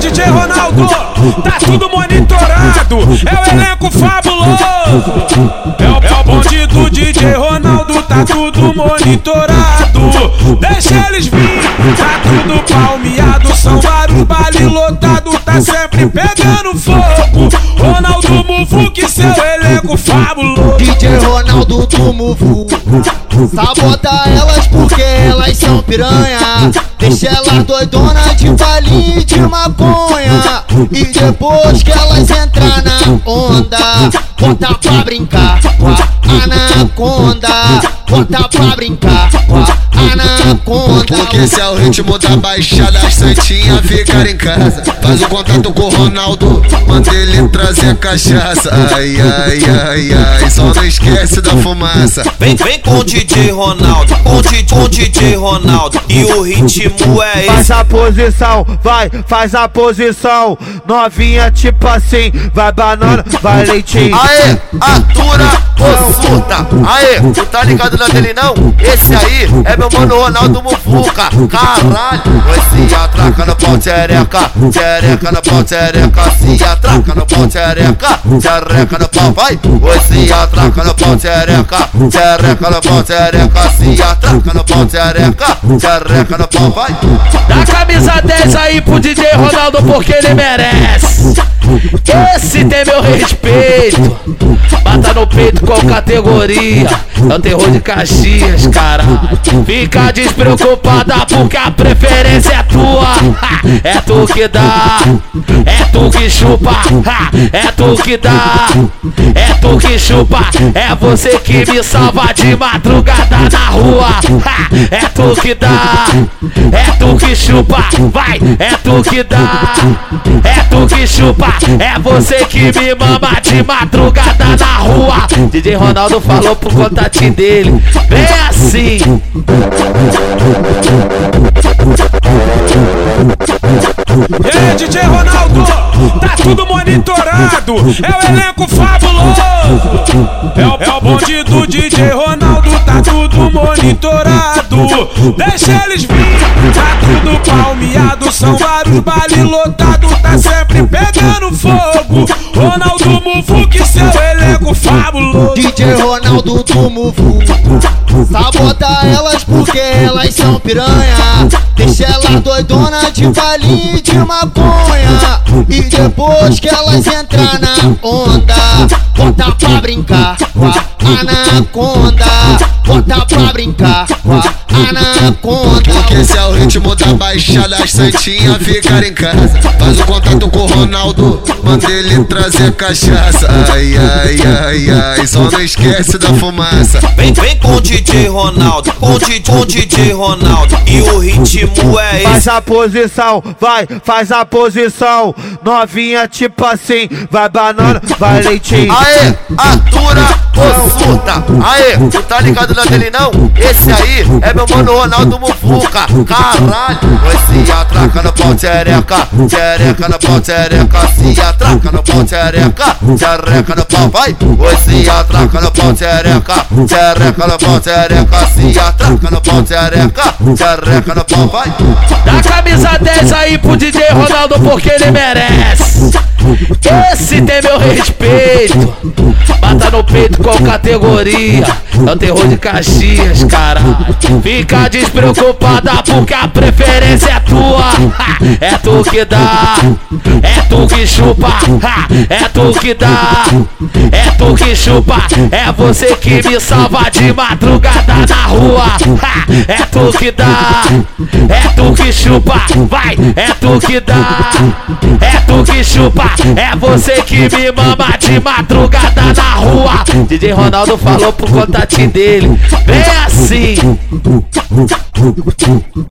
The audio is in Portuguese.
DJ Ronaldo, tá tudo monitorado. É o elenco fabuloso. É o, bonde do DJ Ronaldo, tá tudo monitorado. Deixa eles vir, tá tudo palmeado. São vários baile lotado, tá sempre pegando fogo. Ronaldo Muvuque, seu elenco fabuloso. DJ Ronaldo do Muvu Sabota elas porque elas são piranha. Deixa elas doidona de balinha e de maconha. E depois que elas entrar na onda Bota pra brincar. Anaconda Bota pra brincar esse é o ritmo da baixada, as santinhas ficar em casa. Faz o contato com o Ronaldo, manda ele trazer cachaça. Ai, ai, ai, ai, só não esquece da fumaça. Vem, vem com o DJ Ronaldo, com o DJ, com o DJ Ronaldo. E o ritmo é esse. Faz a posição, vai, faz a posição. Novinha, tipo assim, vai banana, vai leitinho. Aê, atura surta. Aê, tu tá ligado na dele não? Esse aí é meu mano Ronaldo Mufuca. Caralho, se atraca no pau tchereca. Tchereca no pau tchereca. Se atraca no pau tchereca. Tchereca no pau, vai. Vai se atraca no pau tchereca. Tchereca no pau tchereca. Se atraca no pau tchereca. Tchereca no pau, vai. Dá camisa 10 aí pro DJ Ronaldo porque ele merece. Esse tem meu respeito. Com categoria. É o terror de Caxias, caralho. Fica despreocupada porque a preferência é tua. É tu que dá, é tu que chupa. É tu que dá, é tu que chupa. É você que me salva de madrugada na rua. É tu que dá, é tu que chupa. Vai, é tu que dá, é tu que chupa. É você que me mama de madrugada na rua. DJ Ronaldo falou pro contatinho dele. Vem assim. É o elenco fabuloso. É o, bonde do DJ Ronaldo, tá tudo monitorado. Deixa eles vir, tá tudo palmeado. São vários baile tá sempre pegando fogo. Ronaldo Muvuque, seu elenco. DJ Ronaldo do Muvu Sabota elas porque elas são piranha. Deixa elas doidona de balinha e de maconha. E depois que elas entrar na onda Bota pra brincar com a anaconda Bota pra brincar com a anaconda Porque esse é o ritmo da baixada, as santinhas ficar em casa. Faz o contato com o Ronaldo, manda ele trazer cachaça. Ai, ai, ai, ai, só não esquece da fumaça. Vem, vem com o DJ Ronaldo, com o DJ, com o DJ Ronaldo. E o ritmo é Faz esse. a posição, vai, faz a posição. Novinha, tipo assim, vai banana, vai leitinho. Aê, atura ou surta. Aê, tu tá ligado na dele não? Esse aí é meu mano Ronaldo Mufuca. Caralho, vai se atraca no pau tchereca. Tchereca no pau tchereca. Se atraca no pau tchereca. Tchereca no pau, vai. Vai se atraca no pau tchereca. Tchereca no pau tchereca. Se atraca no pau tchereca. Tchereca no pau, vai. Dá camisa 10 aí pro DJ Ronaldo porque ele merece. Esse tem meu respeito. Bata no peito com categoria. É o terror de Caxias, caralho. Fica despreocupada porque a preferência é tua. É tu que dá, é tu que chupa. É tu que dá, é tu que chupa. É você que me salva de madrugada na rua. É tu que dá, é tu que chupa. Vai, é tu que dá, é tu que chupa. É você que me mama de madrugada na rua. DJ Ronaldo falou pro contatinho dele. Vem assim.